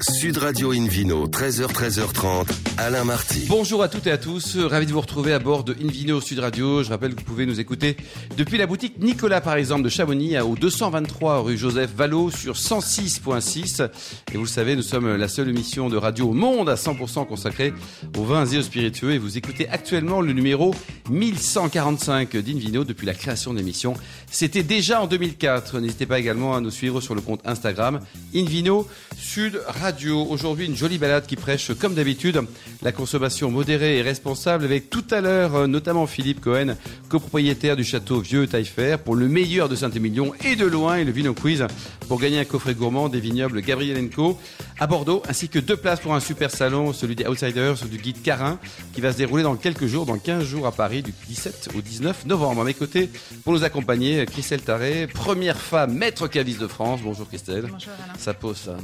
Sud Radio Invino, 13h, 13h30, Alain Marty. Bonjour à toutes et à tous, ravi de vous retrouver à bord de Invino Sud Radio. Je rappelle que vous pouvez nous écouter depuis la boutique Nicolas, par exemple, de Chamonix, au 223 rue Joseph Vallot sur 106.6. Et vous le savez, nous sommes la seule émission de radio au monde à 100% consacrée aux vins et aux spiritueux. Et vous écoutez actuellement le numéro 1145 d'Invino depuis la création de l'émission. C'était déjà en 2004. N'hésitez pas également à nous suivre sur le compte Instagram Invino Sud Radio. Aujourd'hui, une jolie balade qui prêche, comme d'habitude, la consommation modérée et responsable avec tout à l'heure, euh, notamment Philippe Cohen, copropriétaire du château Vieux Taillefer, pour le meilleur de Saint-Émilion et de loin, et le Vino Quiz pour gagner un coffret gourmand des vignobles Gabrielenco à Bordeaux, ainsi que deux places pour un super salon, celui des Outsiders du guide Carin, qui va se dérouler dans quelques jours, dans 15 jours à Paris, du 17 au 19 novembre. À mes côtés, pour nous accompagner, Christelle Taré, première femme maître caviste de France. Bonjour Christelle. Bonjour Alain. Ça pose ça.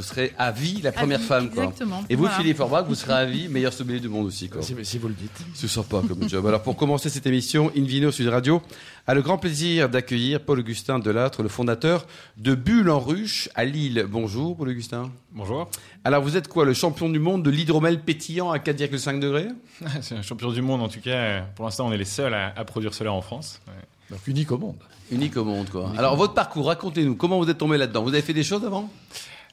Serez à vie la première vie, femme, quoi. exactement. Et vous, Voilà. Philippe Orbach, vous serez à vie meilleur sommelier du monde aussi, quoi. Si, si vous le dites. C'est sympa comme job. Alors pour commencer cette émission, Invino Sud Radio a le grand plaisir d'accueillir Paul-Augustin Delattre, le fondateur de Bulle en Ruche à Lille. Bonjour Paul-Augustin. Bonjour. Alors vous êtes quoi, le champion du monde de l'hydromel pétillant à 4,5 degrés? C'est un champion du monde en tout cas. Pour l'instant, on est les seuls à, à produire cela en France. Ouais. Donc unique au monde. Unique au monde, quoi. Alors votre parcours, racontez-nous, comment vous êtes tombé là-dedans? Vous avez fait des choses avant?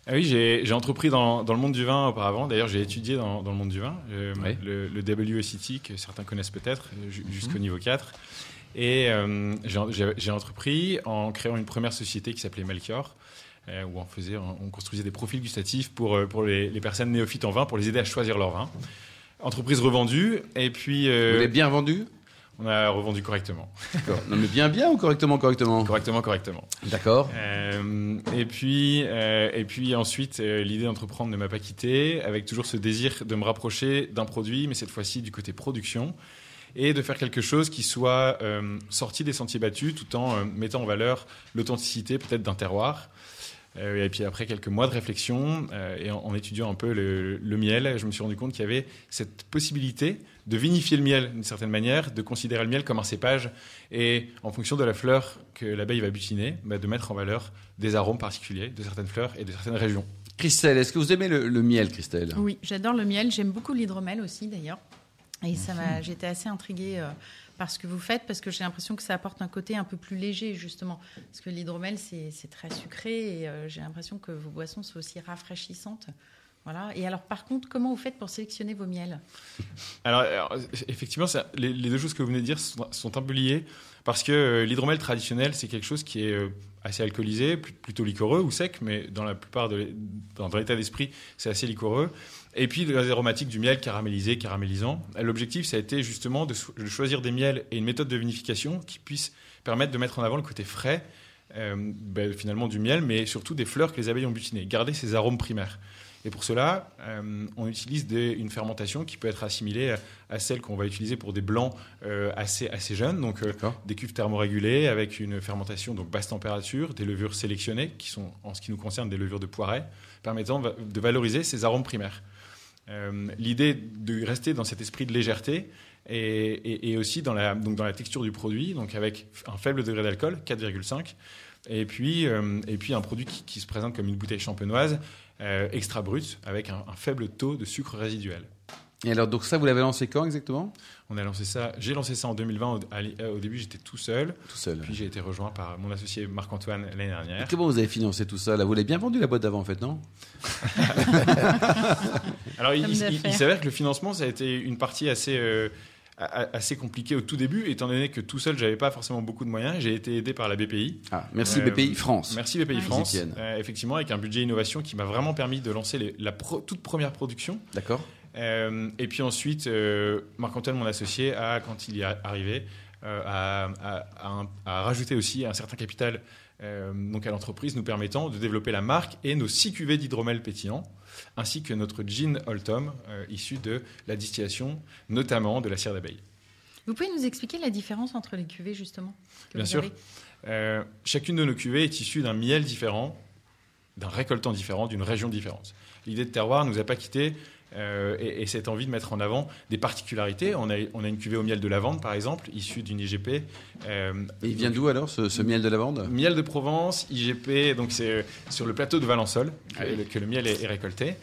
Ah oui, j'ai j'ai entrepris dans, dans le monde du vin auparavant. D'ailleurs, j'ai étudié dans, dans le monde du vin, euh, Oui. le, le WSET que certains connaissent peut-être, euh, ju- jusqu'au niveau 4. Et euh, j'ai- entrepris en créant une première société qui s'appelait Melchior, euh, où on, faisait, on construisait des profils gustatifs pour, euh, pour les, les personnes néophytes en vin, pour les aider à choisir leur vin. Entreprise revendue, et puis euh, Vous l'avez bien vendu? On a revendu correctement. D'accord. Non mais bien bien ou correctement correctement Correctement, correctement. D'accord. Euh, et puis, euh, et puis ensuite, euh, l'idée d'entreprendre ne m'a pas quitté, avec toujours ce désir de me rapprocher d'un produit, mais cette fois-ci du côté production, et de faire quelque chose qui soit euh, sorti des sentiers battus, tout en mettant en valeur l'authenticité peut-être d'un terroir. Euh, et puis après quelques mois de réflexion euh, et en, en étudiant un peu le, le miel, je me suis rendu compte qu'il y avait cette possibilité de vinifier le miel d'une certaine manière, de considérer le miel comme un cépage et en fonction de la fleur que l'abeille va butiner, bah, de mettre en valeur des arômes particuliers de certaines fleurs et de certaines régions. Christelle, est-ce que vous aimez le, le miel, Christelle? Oui, j'adore le miel. J'aime beaucoup l'hydromel aussi, d'ailleurs. Et ça m'a, j'étais assez intriguée euh, par ce que vous faites parce que j'ai l'impression que ça apporte un côté un peu plus léger, justement. Parce que l'hydromel, c'est, très sucré et euh, j'ai l'impression que vos boissons sont aussi rafraîchissantes. Voilà. Et alors, par contre, comment vous faites pour sélectionner vos miels? Alors, effectivement, les deux choses que vous venez de dire sont, sont un peu liées parce que euh, l'hydromel traditionnel, c'est quelque chose qui est euh, assez alcoolisé, pl- plutôt liquoreux ou sec, mais dans la plupart de, l'état d'esprit, c'est assez liquoreux. Et puis, les aromatiques du miel caramélisé, caramélisant. L'objectif, ça a été justement de choisir des miels et une méthode de vinification qui puisse permettre de mettre en avant le côté frais, euh, ben, finalement, du miel, mais surtout des fleurs que les abeilles ont butinées. Garder ces arômes primaires. Et pour cela, euh, on utilise des- une fermentation qui peut être assimilée à, à celle qu'on va utiliser pour des blancs euh, assez, assez jeunes, donc euh, des cuves thermorégulées avec une fermentation donc basse température, des levures sélectionnées qui sont en ce qui nous concerne des levures de poiret, permettant de valoriser ces arômes primaires. L'idée de rester dans cet esprit de légèreté et, et- et aussi dans la, donc dans la texture du produit, donc avec un faible degré d'alcool, 4,5, et puis, euh, et puis un produit qui, qui se présente comme une bouteille champenoise euh, extra brute avec un, un faible taux de sucre résiduel. Et alors, donc ça, vous l'avez lancé quand exactement? On a lancé ça, j'ai lancé ça en 2020. Au, à l'i- euh, au début, j'étais tout seul, Tout seul. puis j'ai été rejoint par mon associé Marc-Antoine l'année Et dernière. comment vous avez financé tout ça là? Vous l'avez bien vendu la boîte d'avant en fait, non? Alors, il, Homme il- il- d'affaires. il s'avère que le financement, ça a été une partie assez, euh, assez compliquée au tout début, étant donné que tout seul, j'avais pas forcément beaucoup de moyens. J'ai été aidé par la BPI. Ah, merci Euh, BPI France. Merci BPI Ouais. France. Euh, effectivement, avec un budget innovation qui m'a vraiment permis de lancer les- la pro- toute première production. D'accord. Euh, et puis ensuite, euh, Marc-Antoine, mon associé, a, quand il y est arrivé, a, rajouté aussi un certain capital donc à l'entreprise, nous permettant de développer la marque et nos six cuvées d'hydromel pétillant, ainsi que notre gin Oldtom, euh, issu de la distillation, notamment de la cire d'abeille. Vous pouvez nous expliquer la différence entre les cuvées, justement Bien sûr. Euh, chacune de nos cuvées est issue d'un miel différent d'un récoltant différent, d'une région différente. L'idée de terroir ne nous a pas quitté euh, et, et, cette envie de mettre en avant des particularités. On a, on a une cuvée au miel de lavande, par exemple, issue d'une IGP. Euh, et il vient d'où alors ce, ce, miel de lavande? Miel de Provence, IGP, donc c'est sur le plateau de Valençol que, ah que le miel est, est récolté.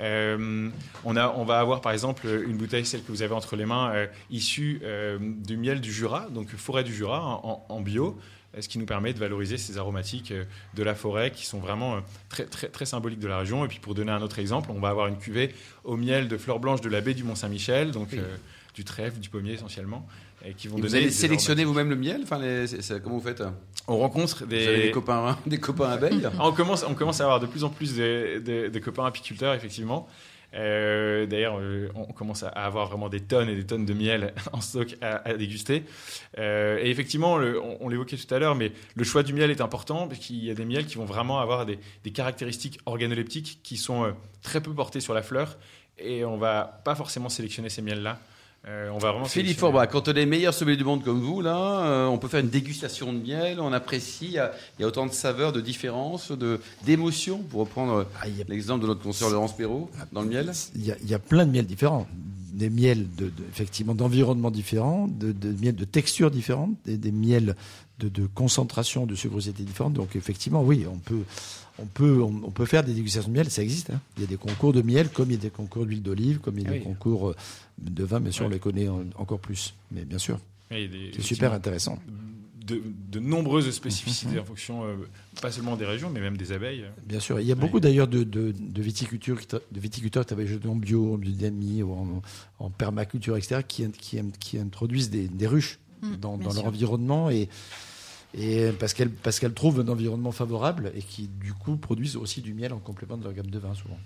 Euh, on, a, on, va avoir par exemple une bouteille, celle que vous avez entre les mains, issue du miel du Jura, donc forêt du Jura en, en, bio, ce qui nous permet de valoriser ces aromatiques de la forêt qui sont vraiment très, très, très symboliques de la région. Et puis pour donner un autre exemple, on va avoir une cuvée au miel de fleurs blanches de la baie du Mont-Saint-Michel, donc oui. du trèfle, du pommier essentiellement. Et qui vont et vous allez sélectionner vous-même le miel enfin, les, c est, c est, Comment vous faites On rencontre des... des copains, des copains abeilles on, commence, on commence à avoir de plus en plus de, de, de copains apiculteurs, effectivement. Euh, D'ailleurs, euh, on commence à avoir vraiment des tonnes et des tonnes de miel en stock à, à déguster. Euh, et effectivement, le, on, on l'évoquait tout à l'heure, mais le choix du miel est important parce qu'il y a des miels qui vont vraiment avoir des, des caractéristiques organoleptiques qui sont euh, très peu portées sur la fleur. Et on va pas forcément sélectionner ces miels-là. Euh, on va vraiment Philippe Forbach, quand on est meilleur sommelier du monde comme vous, là, euh, on peut faire une dégustation de miel, on apprécie, il y a, il y a autant de saveurs, de différences, de, d'émotions, pour reprendre ah, a... l'exemple de notre consoeur Laurence Perrault dans le miel. Il y, a, il y a plein de miels différents. Des miels de, de, effectivement d'environnement différents, de, de miels de texture différentes, des, des miels de, de, concentration de sucrosité différente. Donc effectivement, oui, on peut, on peut, on, on, peut faire des dégustations de miel, ça existe. Hein. Il y a des concours de miel, comme il y a des concours d'huile d'olive, comme il y a ah des oui. concours de vin, bien sûr, on les connaît encore plus. Mais bien sûr, c'est super intéressant. De, de, nombreuses spécificités mmh. en fonction, euh, pas seulement des régions, mais même des abeilles. Bien sûr. Il y a beaucoup d'ailleurs de, de, de, viticulture, de viticulteurs qui travaillent en bio, en biodynamie, ou en, en, permaculture, etc., qui, qui, qui introduisent des, des ruches mmh, dans, dans leur environnement et et parce qu'elles parce qu'elles trouvent un environnement favorable et qui du coup produisent aussi du miel en complément de leur gamme de vin souvent.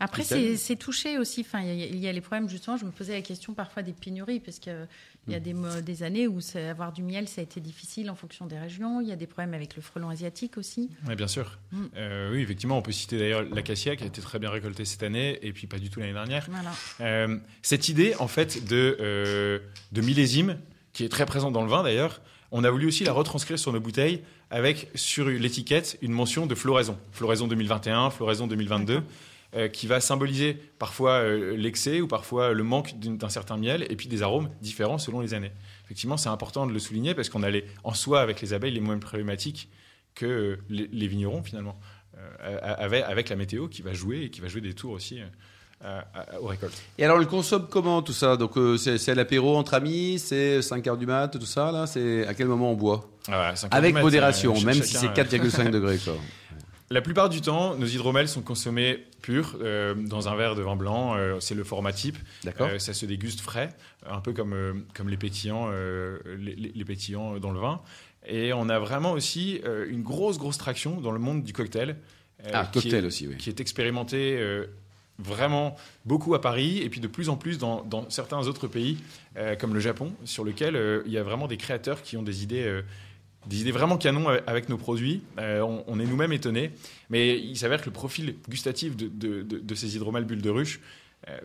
Après, c'est touché aussi. Enfin, il y, y, a les problèmes justement. Je me posais la question parfois des pénuries, parce qu'il y a des, des années où avoir du miel, ça a été difficile en fonction des régions. Il y a des problèmes avec le frelon asiatique aussi. Oui, bien sûr. Mm. Euh, oui, effectivement, on peut citer d'ailleurs l'acacia qui a été très bien récoltée cette année, et puis pas du tout l'année dernière. Voilà. Euh, cette idée, en fait, de, euh, de millésime, qui est très présente dans le vin d'ailleurs, on a voulu aussi la retranscrire sur nos bouteilles avec sur l'étiquette une mention de floraison. Floraison 2021, floraison 2022, euh, qui va symboliser parfois euh, l'excès ou parfois le manque d'un certain miel et puis des arômes différents selon les années. Effectivement, c'est important de le souligner parce qu'on a les, en soi avec les abeilles les mêmes problématiques que euh, les, les, vignerons finalement, avec, avec, la météo qui va jouer et qui va jouer des tours aussi aux récoltes. Et alors, on le consomme comment tout ça? Donc, euh, c'est à l'apéro entre amis, c'est 5 heures du mat, tout ça là? C'est à quel moment on boit? Ah ouais, Avec mat, modération, même si c'est 4,5 degrés. Quoi. La plupart du temps, nos hydromels sont consommés purs euh, dans un verre de vin blanc. Euh, c'est le format type. Euh, ça se déguste frais, un peu comme, euh, comme les, pétillants, euh, les, les, pétillants dans le vin. Et on a vraiment aussi une grosse, grosse traction dans le monde du cocktail. ah, cocktail est, aussi, oui. Qui est expérimenté vraiment beaucoup à Paris et puis de plus en plus dans, dans certains autres pays euh, comme le Japon, sur lequel euh, il y a vraiment des créateurs qui ont des idées, euh, des idées vraiment canons avec nos produits. On, on, est nous-mêmes étonnés, mais il s'avère que le profil gustatif de, de, de, de ces hydromels bulles de ruche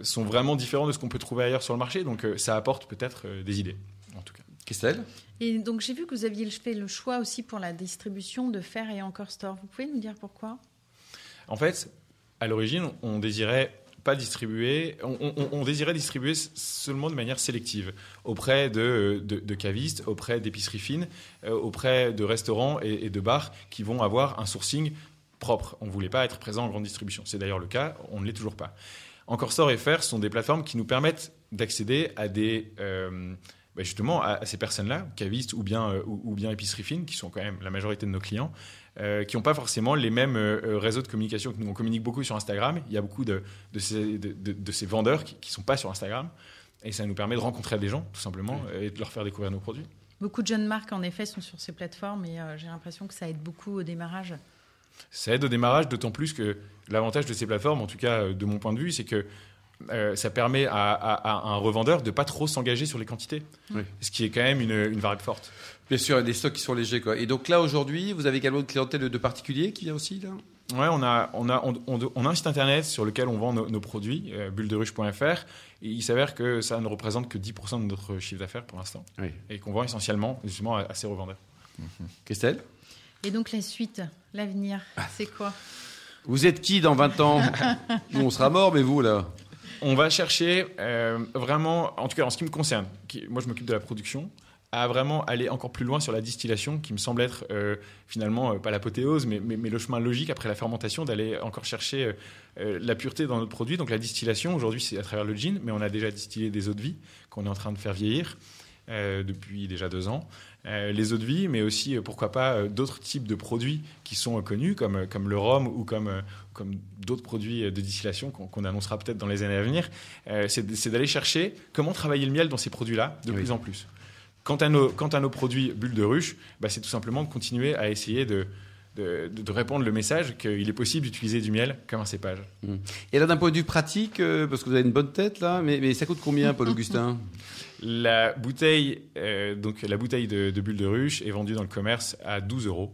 sont vraiment différents de ce qu'on peut trouver ailleurs sur le marché, donc ça apporte peut-être des idées, en tout cas. Christelle? Et donc j'ai vu que vous aviez fait le choix aussi pour la distribution de Fer et Encore Store. Vous pouvez nous dire pourquoi? En fait, à l'origine, on désirait pas distribuer, on, désirait distribuer seulement de manière sélective auprès de, de, cavistes, auprès d'épiceries fines, euh, auprès de restaurants et, de bars qui vont avoir un sourcing propre. On ne voulait pas être présent en grande distribution. C'est d'ailleurs le cas, on ne l'est toujours pas. Encore Store et Faire sont des plateformes qui nous permettent d'accéder à des euh, bah justement à, ces personnes-là, cavistes ou bien, euh, ou, bien épiceries fines, qui sont quand même la majorité de nos clients, euh, qui n'ont pas forcément les mêmes euh, réseaux de communication que nous. On communique beaucoup sur Instagram. Il y a beaucoup de, de, ces, de, de ces, vendeurs qui ne sont pas sur Instagram. Et ça nous permet de rencontrer des gens, tout simplement, oui. et de leur faire découvrir nos produits. Beaucoup de jeunes marques, en effet, sont sur ces plateformes et euh, j'ai l'impression que ça aide beaucoup au démarrage. Ça aide au démarrage, d'autant plus que l'avantage de ces plateformes, en tout cas de mon point de vue, c'est que euh, ça permet à, à, à, un revendeur de pas trop s'engager sur les quantités, oui. ce qui est quand même une, une variable forte. Bien sûr, il y a des stocks qui sont légers. Quoi. Et donc là, aujourd'hui, vous avez également une clientèle de, de particuliers qui vient aussi là? Ouais, on a, on, a, on, on, on, a un site internet sur lequel on vend nos, nos produits, euh, bullederuche.fr. Il s'avère que ça ne représente que 10% de notre chiffre d'affaires pour l'instant. Oui. Et qu'on vend essentiellement justement à, à ces revendeurs. Mmh. Christelle? Et donc la suite, l'avenir, c'est quoi? Vous êtes qui dans 20 ans? Nous, on sera mort, mais vous, là? On va chercher euh, vraiment, en tout cas en ce qui me concerne, qui- moi je m'occupe de la production, à vraiment aller encore plus loin sur la distillation, qui me semble être euh, finalement euh, pas l'apothéose, mais, mais, mais le chemin logique après la fermentation d'aller encore chercher euh, la pureté dans notre produit. Donc la distillation, aujourd'hui c'est à travers le gin, mais on a déjà distillé des eaux de vie qu'on est en train de faire vieillir depuis déjà deux ans. Les eaux de vie, mais aussi pourquoi pas d'autres types de produits qui sont connus, comme, comme le rhum ou comme, comme d'autres produits de distillation qu'on annoncera peut-être dans les années à venir. C'est d'aller chercher comment travailler le miel dans ces produits-là de Oui. plus en plus. Quant à nos, quant à nos produits bulles de ruche, bah, c'est tout simplement de continuer à essayer de, de, de- répandre le message qu'il est possible d'utiliser du miel comme un cépage. Et là, d'un point de vue pratique, euh, parce que vous avez une bonne tête, là, mais, mais ça coûte combien, Paul Augustin? La bouteille, euh, donc la bouteille de, de bulles de ruche est vendue dans le commerce à 12 euros.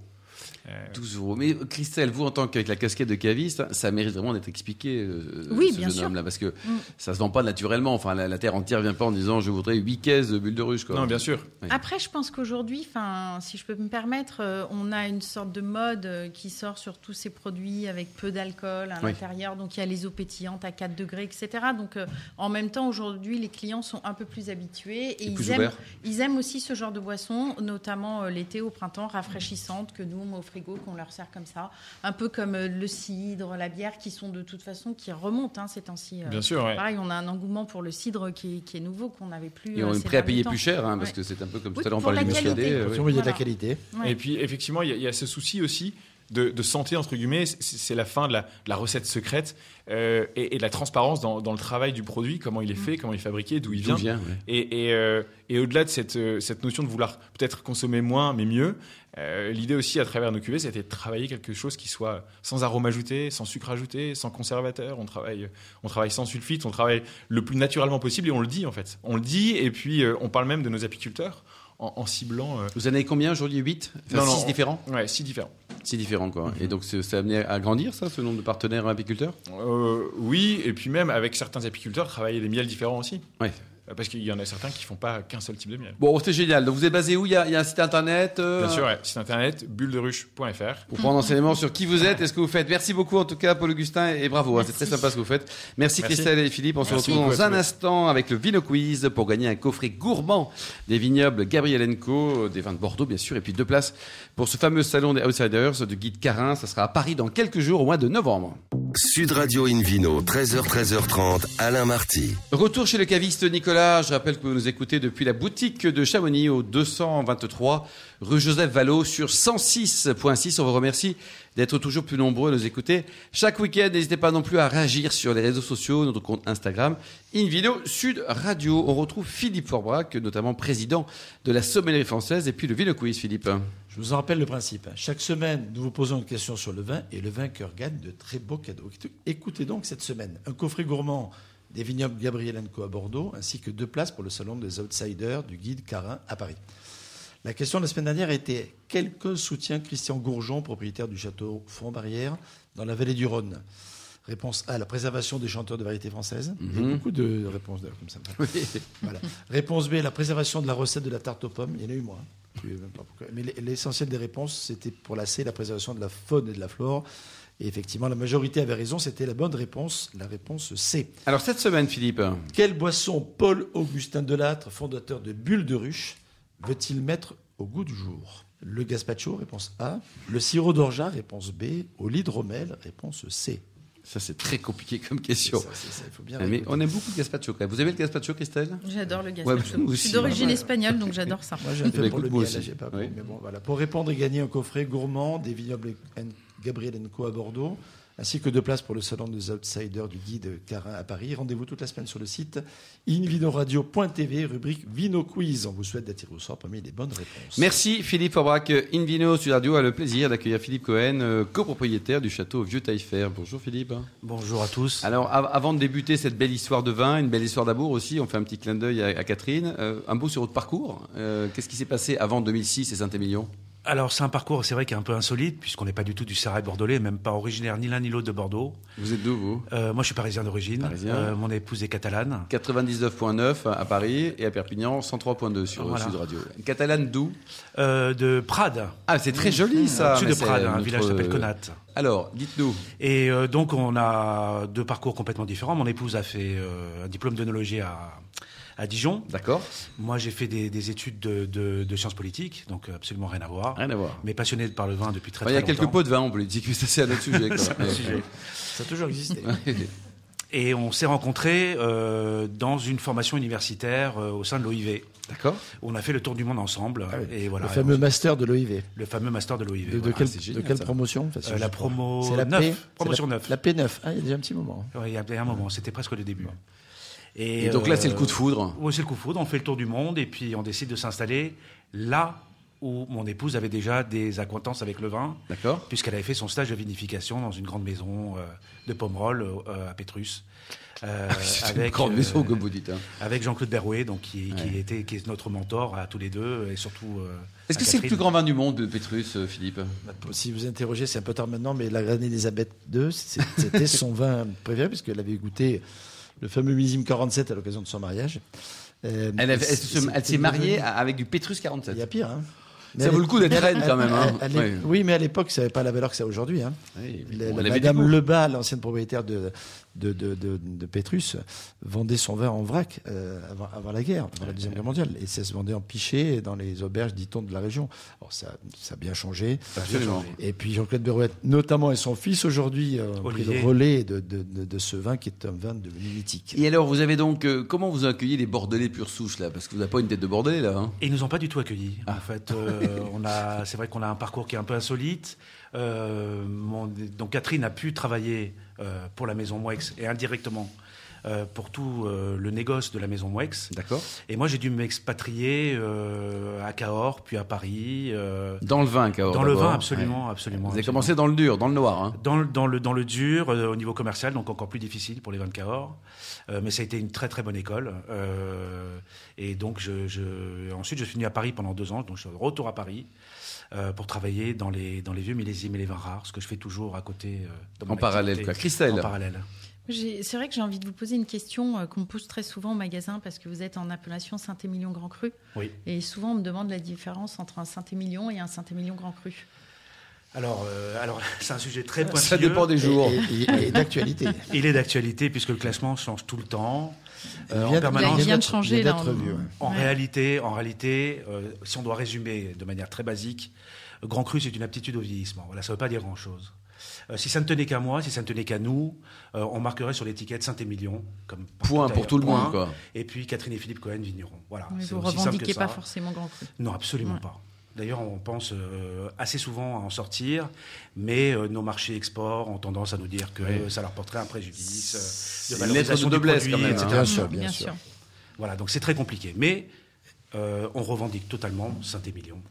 Euh, 12 euros. Mais Christelle, vous, en tant qu'avec la casquette de caviste, ça mérite vraiment d'être expliqué, euh, Oui, ce bien jeune homme-là, parce que ça se vend pas naturellement. Enfin, la, la terre entière vient pas en disant je voudrais 8 caisses de bulles de ruche. Quoi. non, bien sûr. Oui. Après, je pense qu'aujourd'hui, enfin, si je peux me permettre, euh, on a une sorte de mode euh, qui sort sur tous ces produits avec peu d'alcool à Oui. l'intérieur. Donc, il y a les eaux pétillantes à 4 degrés, etc. Donc, euh, en même temps, aujourd'hui, les clients sont un peu plus habitués et Et ils aiment, ouverts. ils aiment aussi ce genre de boissons, notamment euh, l'été, au printemps, rafraîchissantes que nous, on frigo, qu'on leur sert comme ça. Un peu comme euh, le cidre, la bière, qui sont de toute façon, qui remontent hein, ces temps-ci. euh. Bien sûr, ouais. Pareil, on a un engouement pour le cidre qui est, qui est nouveau, qu'on n'avait plus. Et euh, on est ces prêt à payer plus cher, hein, parce Ouais. que c'est un peu comme Oui, tout à l'heure on parlait la du muscadet. euh, il y a de la qualité. Ouais. Et puis, effectivement, il y, a- il y a ce souci aussi de, de santé, entre guillemets. C'est la fin de la, de la recette secrète euh, et, et de la transparence dans, dans le travail du produit, comment il est fait, comment il est fabriqué, d'où il vient. vient, ouais. Et, et, euh, et au-delà de cette, euh, cette notion de vouloir peut-être consommer moins, mais mieux, euh, l'idée aussi à travers nos cuvées, c'était de travailler quelque chose qui soit sans arôme ajouté, sans sucre ajouté, sans conservateur. On travaille, on travaille sans sulfite, on travaille le plus naturellement possible et on le dit en fait. On le dit et puis euh, on parle même de nos apiculteurs en, en ciblant. euh, Vous en avez combien aujourd'hui? 8 enfin, Non, non, 6 on- différents? ouais, si différents. 6 différents, quoi. Et donc, ça a amené à grandir, ça, ce nombre de partenaires apiculteurs? Euh, oui, et puis même avec certains apiculteurs, travailler des miels différents aussi. Ouais. Euh, Parce qu'il y en a certains qui font pas qu'un seul type de miel. Bon, c'est génial. Donc, vous êtes basé où? Il y, a, il y a un site internet euh, Bien sûr, ouais. site internet bullederuche.fr. Pour prendre enseignement sur qui vous êtes et ce que vous faites. Merci beaucoup en tout cas Paul Augustin et bravo, hein, c'est très sympa ce que vous faites. Merci, Merci. Christelle et Philippe, on se retrouve dans un instant avec le Vino Quiz pour gagner un coffret gourmand des vignobles Gabriel Co, des vins de Bordeaux bien sûr, et puis deux places pour ce fameux salon des Outsiders de Guide Carin. Ça sera à Paris dans quelques jours au mois de novembre. Sud Radio Invino, 13h, 13h30, Alain Marty. Retour chez le caviste Nicolas. Je rappelle que vous nous écoutez depuis la boutique de Chamonix au 223 rue Joseph Vallot sur 106.6. On vous remercie d'être toujours plus nombreux à nous écouter chaque week-end. N'hésitez pas non plus à réagir sur les réseaux sociaux, notre compte Instagram, Invino Sud Radio. On retrouve Philippe Forbrac, notamment président de la sommellerie française, et puis le Vino Quiz, Philippe. Je vous en rappelle le principe. Chaque semaine, nous vous posons une question sur le vin et le vainqueur gagne de très beaux cadeaux. Écoutez donc cette semaine un coffret gourmand des vignobles Gabriel Co à Bordeaux, ainsi que deux places pour le salon des outsiders du guide Carin à Paris. La question de la semaine dernière était quel soutient Christian Gourjon, propriétaire du château Font-Barrière, dans la vallée du Rhône Réponse A, la préservation des chanteurs de variété française. Il y a beaucoup de réponses d'ailleurs comme ça. Voilà. Réponse B, la préservation de la recette de la tarte aux pommes. Il y en a eu moins. Pourquoi. Mais l'essentiel des réponses, c'était pour la C, la préservation de la faune et de la flore. Et effectivement, la majorité avait raison, c'était la bonne réponse, la réponse C. Alors cette semaine, Philippe, Quelle boisson Paul-Augustin Delattre, fondateur de Bulle de Ruche, veut-il mettre au goût du jour? Le gazpacho, réponse A. Le sirop d'orgeat, réponse B. Au l'hydromel, réponse C. ça c'est très compliqué comme question. Ça, c'est ça, il faut bien Mais on aime beaucoup le gazpacho quand même. Vous aimez le gazpacho, Christelle? J'adore le Ouais, gazpacho. je suis d'origine espagnole, donc j'adore ça. Moi, j'ai Eh ben, fait pour le miel, là, pas Oui. mais bon, voilà. Pour répondre et gagner un coffret gourmand des vignobles Gabriel Co à Bordeaux, ainsi que deux places pour le salon des outsiders du guide Carin à Paris. Rendez-vous toute la semaine sur le site invinoradio.tv, rubrique Vino Quiz. On vous souhaite d'attirer au sort parmi les bonnes réponses. Merci Philippe Forbrac. Invino Sud Radio a le plaisir d'accueillir Philippe Cohen, euh, copropriétaire du château Vieux Taillefer. Bonjour Philippe. Bonjour à tous. Alors av- avant de débuter cette belle histoire de vin, une belle histoire d'amour aussi, on fait un petit clin d'œil à, à Catherine. Euh, un mot sur votre parcours. Euh, Qu'est-ce qui s'est passé avant 2006 et Saint-Émilion? Alors c'est un parcours, c'est vrai, qui est un peu insolite, puisqu'on n'est pas du tout du Serail bordelais, même pas originaire ni l'un ni l'autre de Bordeaux. Vous êtes d'où, vous? Euh, moi je suis parisien d'origine, Parisien. Euh, mon épouse est catalane. 99.9 à Paris et à Perpignan 103.2 sur Voilà. Sud Radio. Catalane d'où? Euh, de Prades, Ah, c'est très joli ça. au-dessus de Prades, un notre- village qui s'appelle Conat. Alors, dites-nous. Et euh, donc on a deux parcours complètement différents. Mon épouse a fait euh, un diplôme d'œnologie à, à Dijon. D'accord Moi j'ai fait des, des études de, de- de sciences politiques, donc absolument rien à voir. Rien à voir. Mais passionné par le vin depuis très Enfin, très il y a quelques longtemps. pots de vin en politique, mais ça c'est un autre sujet. quoi. C'est un autre sujet. Ça a toujours existé. Et on s'est rencontrés euh, dans une formation universitaire euh, au sein de l'OIV. D'accord On a fait le tour du monde ensemble. Ah oui. Et voilà, le fameux on- master de l'OIV. le fameux master de l'OIV. De, de voilà. quelle, c'est génial, de quelle ça. promotion Euh, je la promo C'est la 9. P. Promotion la, 9. La P9. Ah, il y a déjà un petit moment. Ouais, il y a il y a un moment, c'était presque le début. Et donc là, c'est le coup de foudre. Oui, c'est le coup de foudre. On fait le tour du monde et puis on décide de s'installer là où mon épouse avait déjà des acquaintances avec le vin, D'accord puisqu'elle avait fait son stage de vinification dans une grande maison euh, de Pomerol euh, à Pétrus. Euh, C'est une grande euh, maison, comme vous dites. hein. avec Jean-Claude Berrouet, donc qui, était qui est notre mentor à tous les deux et surtout. euh, Est-ce que c'est le plus grand vin du monde, de Pétrus, euh, Philippe? Si vous interrogez, c'est un peu tard maintenant, mais la reine Elisabeth II, c'était son vin préféré, puisqu'elle avait goûté le fameux millésime 47 à l'occasion de son mariage. Euh, Elle, s'est mariée avec du Pétrus 47. Il y a pire, hein. Mais Ça vaut le coup d'être reine, quand même, hein. à- à. Oui, mais à l'époque, ça n'avait pas la valeur que ça a aujourd'hui. Hein. Oui, Madame Lebas, l'ancienne propriétaire de, de, de, de, de Pétrus, vendait son vin en vrac euh, avant, avant la guerre, avant la Deuxième Guerre mondiale. Et ça se vendait en pichet dans les auberges, dit-on, de la région. Alors ça, ça a bien changé. Absolument. Et puis Jean-Claude Berrouet, notamment, et son fils aujourd'hui, ont pris le relais de, de, de, de ce vin qui est un vin devenu mythique. Et alors, vous avez donc. euh, comment vous accueillez les Bordelais pure souche, là? Parce que vous n'avez pas une tête de Bordelais, là. hein Et ils nous ont pas du tout accueillis. Ah. En fait, euh, on a, c'est vrai qu'on a un parcours qui est un peu insolite. Euh, mon- donc Catherine a pu travailler euh, pour la maison Mouex et indirectement euh, pour tout euh, le négoce de la maison Mouex. D'accord Et moi, j'ai dû m'expatrier euh, à Cahors, puis à Paris. euh, Dans le vin, Cahors. dans le vin, absolument, Ouais. absolument. Vous avez absolument. commencé dans le dur, dans le noir. Hein. Dans le, dans le, dans le dur, euh, au niveau commercial, donc encore plus difficile pour les vins de Cahors. Euh, mais ça a été une très très bonne école. Euh, et donc, je, je- ensuite, je suis venu à Paris pendant deux ans. Donc, je suis retour à Paris euh, pour travailler dans les, dans les vieux millésimes et les vins rares, ce que je fais toujours à côté. euh, de En parallèle, quoi. Christelle. En parallèle. J'ai- C'est vrai que j'ai envie de vous poser une question euh, qu'on me pose très souvent au magasin parce que vous êtes en appellation Saint-Émilion Grand Cru. Oui. Et souvent, on me demande la différence entre un Saint-Émilion et un Saint-Émilion Grand Cru. Alors, euh, alors c'est un sujet très pointilleux. Ça dépend des jours. Et, et- et d'actualité. Il est d'actualité puisque le classement change tout le temps. Euh, en permanence. Il vient de changer, là, en- revu, ouais. En Ouais. réalité, en réalité euh, si on doit résumer de manière très basique, Grand Cru, c'est une aptitude au vieillissement. Voilà, ça ne veut pas dire grand-chose. Euh, si ça ne tenait qu'à moi, si ça ne tenait qu'à nous, euh, on marquerait sur l'étiquette Saint-Émilion. Comme Point pour tout le monde, quoi. Et puis Catherine et Philippe Cohen, vignerons. Voilà. Mais c'est vous que revendiquez pas forcément Grand Cru. Non, absolument Ouais. pas. D'ailleurs, on pense euh, assez souvent à en sortir, mais euh, nos marchés export ont tendance à nous dire que Oui. ça leur porterait un préjudice euh, de une lettre valorisation de quand même, etc. hein. Bien sûr, bien sûr. Voilà, donc c'est très compliqué. Mais euh, on revendique totalement Saint-Émilion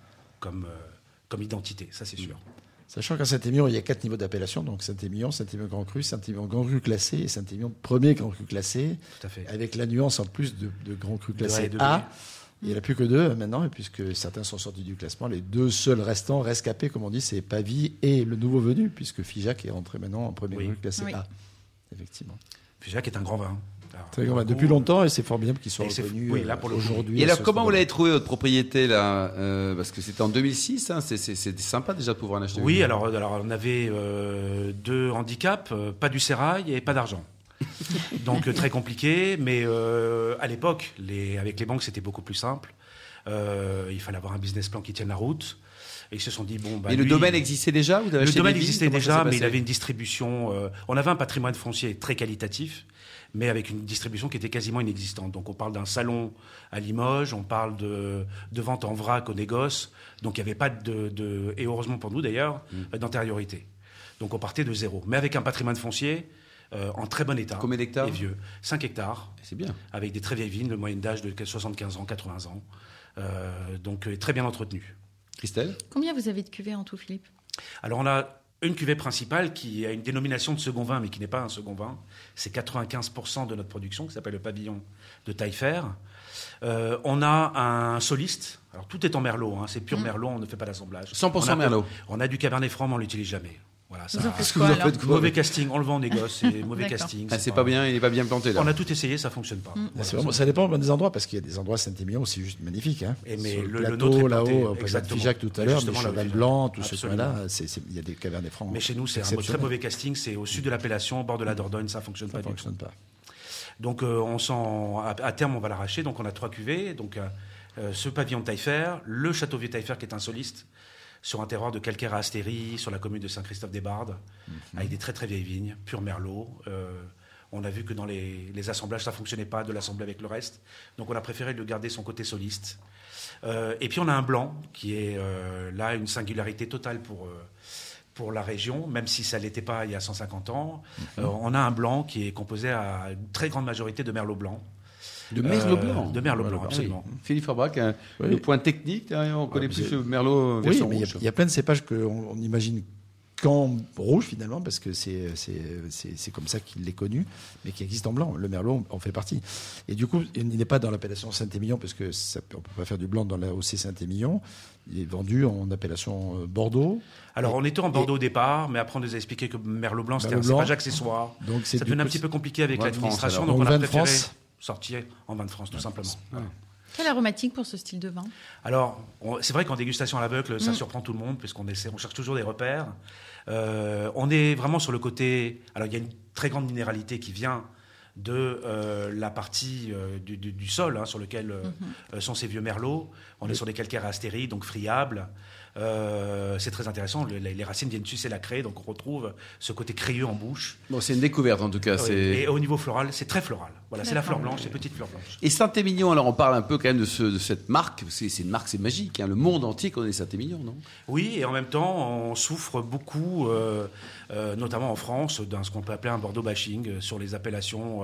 comme, euh, comme identité, ça c'est sûr. Sachant qu'à Saint-Émilion, il y a quatre niveaux d'appellation. Donc Saint-Émilion, Saint-Émilion Grand Cru, Saint-Émilion Grand Cru classé et Saint-Émilion Premier Grand Cru classé. Tout à fait. Avec la nuance en plus de, de Grand Cru classé A de. A. Il n'y en a plus que deux euh, maintenant, et puisque certains sont sortis du classement. Les deux seuls restants, rescapés, comme on dit, c'est Pavie et le nouveau venu, puisque Figeac est rentré maintenant en premier Oui. Classé Oui. A. Effectivement. Figeac est un grand vin. Alors, Très grand. pour le Depuis longtemps, et c'est formidable qu'ils soient Et c'est- reconnus oui, là, euh, aujourd'hui. Et alors, comment vous l'avez trouvé, votre propriété, là Euh, Parce que c'était en 2006, hein, c'est- sympa déjà de pouvoir en acheter Oui, une. alors, alors on avait euh, deux handicaps, pas du sérail et pas d'argent. Donc euh, très compliqué, mais euh, à l'époque, les, avec les banques, c'était beaucoup plus simple. Euh, il fallait avoir un business plan qui tienne la route. Et ils se sont dit, bon, bah, Et le lui- domaine existait déjà Vous avez Le domaine existait déjà, mais il avait une distribution. euh, on avait un patrimoine foncier très qualitatif, mais avec une distribution qui était quasiment inexistante. Donc on parle d'un salon à Limoges, on parle de, de vente en vrac au négoce. Donc il n'y avait pas de, de- et heureusement pour nous d'ailleurs, Mm. d'antériorité. Donc on partait de zéro, mais avec un patrimoine foncier euh, en très bon état. Combien d'hectares Et vieux. 5 hectares, C'est bien. avec des très vieilles vignes, le moyenne d'âge de 75 ans, 80 ans. Euh, donc euh, très bien entretenu. Christelle Combien vous avez de cuvées en tout, Philippe? Alors on a une cuvée principale qui a une dénomination de second vin, mais qui n'est pas un second vin. C'est 95% de notre production, qui s'appelle le pavillon de Taillefer. Euh, on a un soliste. Alors tout est en merlot, hein, c'est pur merlot, on ne fait pas d'assemblage. 100% On a- merlot. On a du cabernet franc, mais on l'utilise jamais. Voilà, ça. Vous en faites Qu'est-ce que quoi, vous en faites, quoi Mauvais casting, on le vend au négoce, c'est mauvais casting. Ah, c'est pas bien, il est pas bien planté là. On a tout essayé, ça fonctionne pas. Voilà. C'est vraiment- ça dépend des endroits, parce qu'il y a des endroits Saint-Émilion aussi juste magnifiques. Hein. Et mais le- plateau, nôtre là-haut, au Place exactement. Figeac tout à l'heure, le cheval blanc, tout ce coin-là, c'est- c'est- il y a des cabernets francs. Mais chez nous, c'est un très mauvais casting, c'est au sud de l'appellation, au bord de la Dordogne, ça fonctionne Ça pas tout. fonctionne pas. Donc euh, on s'en, à, à terme, on va l'arracher. Donc on a trois cuvées. Donc euh, euh, ce pavillon de Taillefer, le château vieux Taillefer qui est un soliste sur un terroir de calcaire à Astéry, sur la commune de Saint-Christophe-des-Bardes, Mhm. avec des très très vieilles vignes, pur merlot. Euh, on a vu que dans les, les assemblages, ça fonctionnait pas de l'assembler avec le reste. Donc on a préféré de garder son côté soliste. Euh, et puis on a un blanc qui est euh, là une singularité totale pour, pour la région, même si ça ne l'était pas il y a 150 ans. Mhm. On a un blanc qui est composé à une très grande majorité de merlot blanc. De Merlot Euh, blanc. De merlot blanc, absolument. Philippe Forbach, un- Oui. le point technique, hein, on connaît vous plus le Merlot Oui, version mais il y a- rouge. il y, a plein de cépages qu'on on imagine qu'en rouge finalement, parce que c'est c'est- c'est- c'est comme ça qu'il est connu, mais qui existe en blanc. Le merlot en fait partie. Et du coup, il n'est pas dans l'appellation Saint-Émilion, parce que ça peut- on peut pas faire du blanc dans la OC Saint-Émilion. Il est vendu en appellation euh, Bordeaux. Alors, on était en Bordeaux au départ, mais après, on nous a expliqué que Merlot Blanc, c'était un Merlot cépage accessoire. Donc c'est Ça devenait un petit peu compliqué avec l'administration, donc on a préféré France. Sortir en vin de France, tout simplement. Voilà. Quelle aromatique pour ce style de vin? Alors, on- c'est vrai qu'en dégustation à l'aveugle, ça Mm. surprend tout le monde, puisqu'on essaie, on cherche toujours des repères. Euh, on est vraiment sur le côté. Alors, il y a une très grande minéralité qui vient de euh, la partie euh, du, du- du sol hein, sur lequel euh, Mm-hmm. sont ces vieux merlots. On est sur des calcaires astéries, donc friables. Euh, c'est très intéressant. Le- les, les racines viennent sucer la craie, donc on retrouve ce côté crayeux en bouche. Bon, c'est une découverte en tout cas. Oui. Et au niveau floral, c'est très floral. Voilà, c'est la fleur blanche, les petites fleurs blanches. Et Saint-Émilion, alors on parle un peu quand même de, ce- de cette marque. C'est une marque, c'est magique. hein. Le monde entier connaît Saint-Émilion, non? Oui, et en même temps, on souffre beaucoup, euh, euh, notamment en France, d'un ce qu'on peut appeler un Bordeaux bashing sur les appellations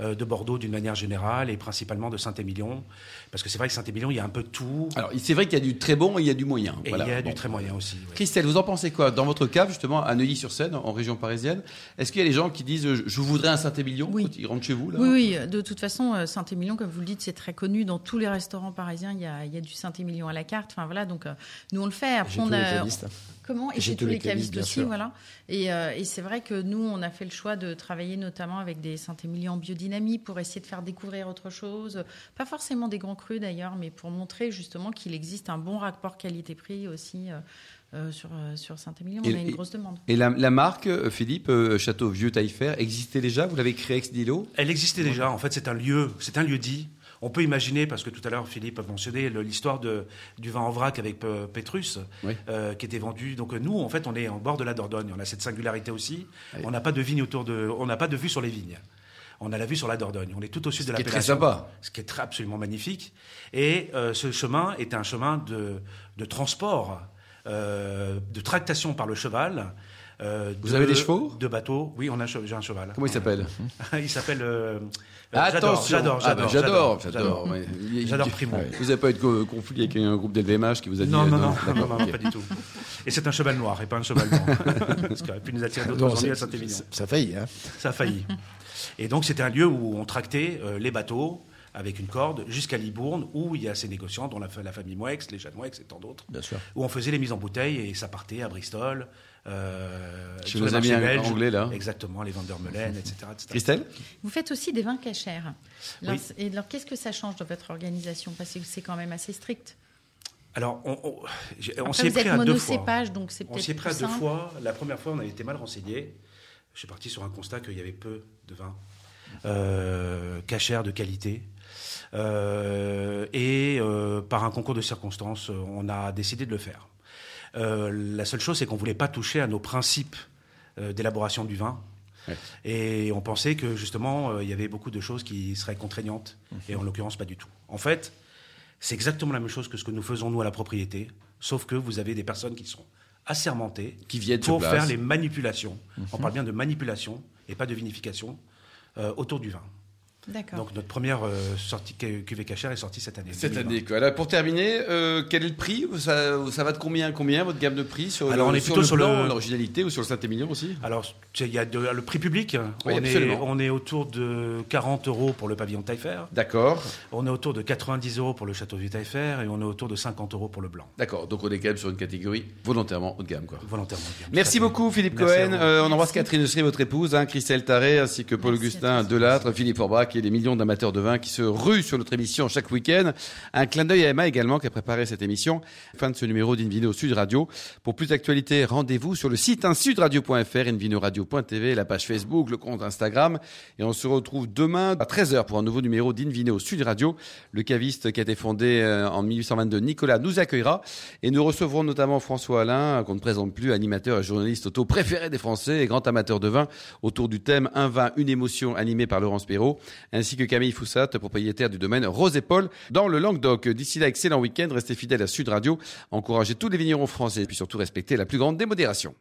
de Bordeaux d'une manière générale et principalement de Saint-Émilion. Parce que c'est vrai que Saint-Émilion, il y a un peu de tout. Alors c'est vrai qu'il y a du très bon et il y a du moyen. et Voilà. il y a Bon. du très moyen aussi. oui. Christelle, vous en pensez quoi Dans votre cas, justement, à Neuilly-sur-Seine, en région parisienne, est-ce qu'il y a des gens qui disent euh, je voudrais un Saint-Émilion Oui. quand ils rentrent chez vous là? Oui, oui, de toute façon, euh, Saint-Émilion, comme vous le dites, c'est très connu. Dans tous les restaurants parisiens, il y a, il y a du Saint-Émilion à la carte. Enfin, voilà, donc euh, nous, on le fait. Après, J'ai on tous les a- cavistes. Comment Et J'ai chez tous tous les cavistes aussi, sûr. voilà. Et, euh, et c'est vrai que nous, on a fait le choix de travailler notamment avec des Saint-Émilion en biodynamie pour essayer de faire découvrir autre chose. Pas forcément des grands crus d'ailleurs, mais pour montrer justement qu'il existe un bon rapport qualité-prix aussi euh, euh, sur, euh, sur Saint-Émilion. Et- On a une et- grosse demande. Et la, la marque, Philippe, euh, Château Vieux Taillefer, existait déjà? Vous l'avez créée ex nihilo Elle existait déjà. En fait, c'est un lieu, c'est un lieu dit. On peut imaginer, parce que tout à l'heure Philippe a mentionné l'histoire de- du vin en vrac avec Pétrus, Oui. euh, qui était vendu. Donc euh, nous, en fait, on est en bord de la Dordogne. On a cette singularité aussi. On n'a pas de vigne autour de, on n'a pas de vue sur les vignes. On a la vue sur la Dordogne. On est tout au sud de qui est très sympa. Ce qui est très, absolument magnifique. Et euh, ce chemin est un chemin de, de transport, euh, de tractation par le cheval. euh, Vous de- avez des chevaux? De bateaux. Oui, on a j'ai un cheval. Comment il s'appelle? Il s'appelle. Attention J'adore, Ah, j'adore, j'adore, j'adore. J'adore Primo. Vous n'avez pas eu de co- conflit avec un groupe d'LVMH qui vous a dit Non, euh, non, non, pas du tout. Et c'est un cheval noir et pas un cheval blanc. Parce qu'il aurait pu nous attirer d'autres c'est- à Saint-Émilion. ça faillit. Hein. Ça a failli. Et donc, c'était un lieu où on tractait euh, les bateaux avec une corde jusqu'à Libourne, où il y a ces négociants, dont la, fa- la famille Moex, les Jeanne Moex et tant d'autres, Bien sûr. où on faisait les mises en bouteille et ça partait à Bristol. Euh, Chez nos amis anglais, là. Exactement, les vendeurs Melaine, etc. etc. Christelle Vous faites aussi des vins. Alors, Oui. Et alors, qu'est-ce que ça change dans votre organisation? Parce que c'est quand même assez strict. Alors, on, on, on Après, s'y est vous pris êtes à deux fois. monocépage, donc c'est On peut-être s'y est pris à deux fois. La première fois, on avait été mal renseigné. Je suis parti sur un constat qu'il y avait peu de vin euh, cachère de qualité. Euh, et euh, par un concours de circonstances, on a décidé de le faire. Euh, la seule chose, c'est qu'on voulait pas toucher à nos principes euh, d'élaboration du vin. Ouais. Et on pensait que justement, euh, il y avait beaucoup de choses qui seraient contraignantes. Et en l'occurrence, pas du tout. En fait, c'est exactement la même chose que ce que nous faisons nous à la propriété, sauf que vous avez des personnes qui sont assermentées Qui viennent pour place. faire les manipulations. On parle bien de manipulation et pas de vinification euh, autour du vin. D'accord. Donc notre première euh, sortie cu- cuvée cachère est sortie cette année. Cette 2020. année, quoi. Alors, pour terminer, euh, quel est le prix ça, ça va de combien à combien, votre gamme de prix sur, Alors, le, on est sur plutôt le sur l'originalité ou sur le Saint-Émilion aussi? Alors, il y a de- le prix public. Oui, on, est, absolument. on est autour de 40 euros pour le pavillon de Taillefer. D'accord, On est autour de 90 euros pour le château du Taillefer et on est autour de 50 euros pour le blanc. d'accord. Donc, on est quand même sur une catégorie volontairement haut de gamme, quoi. Volontairement. bien. Merci Tout à fait. beaucoup Philippe Merci Cohen. Euh, on embrasse Merci. Catherine Eustry, votre épouse, hein, Christelle Taré, ainsi que Paul Merci Augustin. Delattre, Philippe Orbach et les millions d'amateurs de vin qui se ruent sur notre émission chaque week-end. Un clin d'œil à Emma également qui a préparé cette émission. Fin de ce numéro d'Invino Sud Radio. Pour plus d'actualités, rendez-vous sur le site hein, sudradio.fr, invinoradio.tv, la page Facebook, le compte Instagram. Et on se retrouve demain à 13h pour un nouveau numéro d'Invino Sud Radio. Le caviste qui a été fondé euh, en 1822, Nicolas, nous accueillera. Et nous recevrons notamment François Alain, qu'on ne présente plus, animateur et journaliste auto préféré des Français et grand amateur de vin, autour du thème Un vin, une émotion, animé par Laurence Perrault, ainsi que Camille Foussat, propriétaire du domaine Rose et Paul, dans le Languedoc. D'ici là, excellent week-end, restez fidèles à Sud Radio, encouragez tous les vignerons français et puis surtout respectez la plus grande démodération.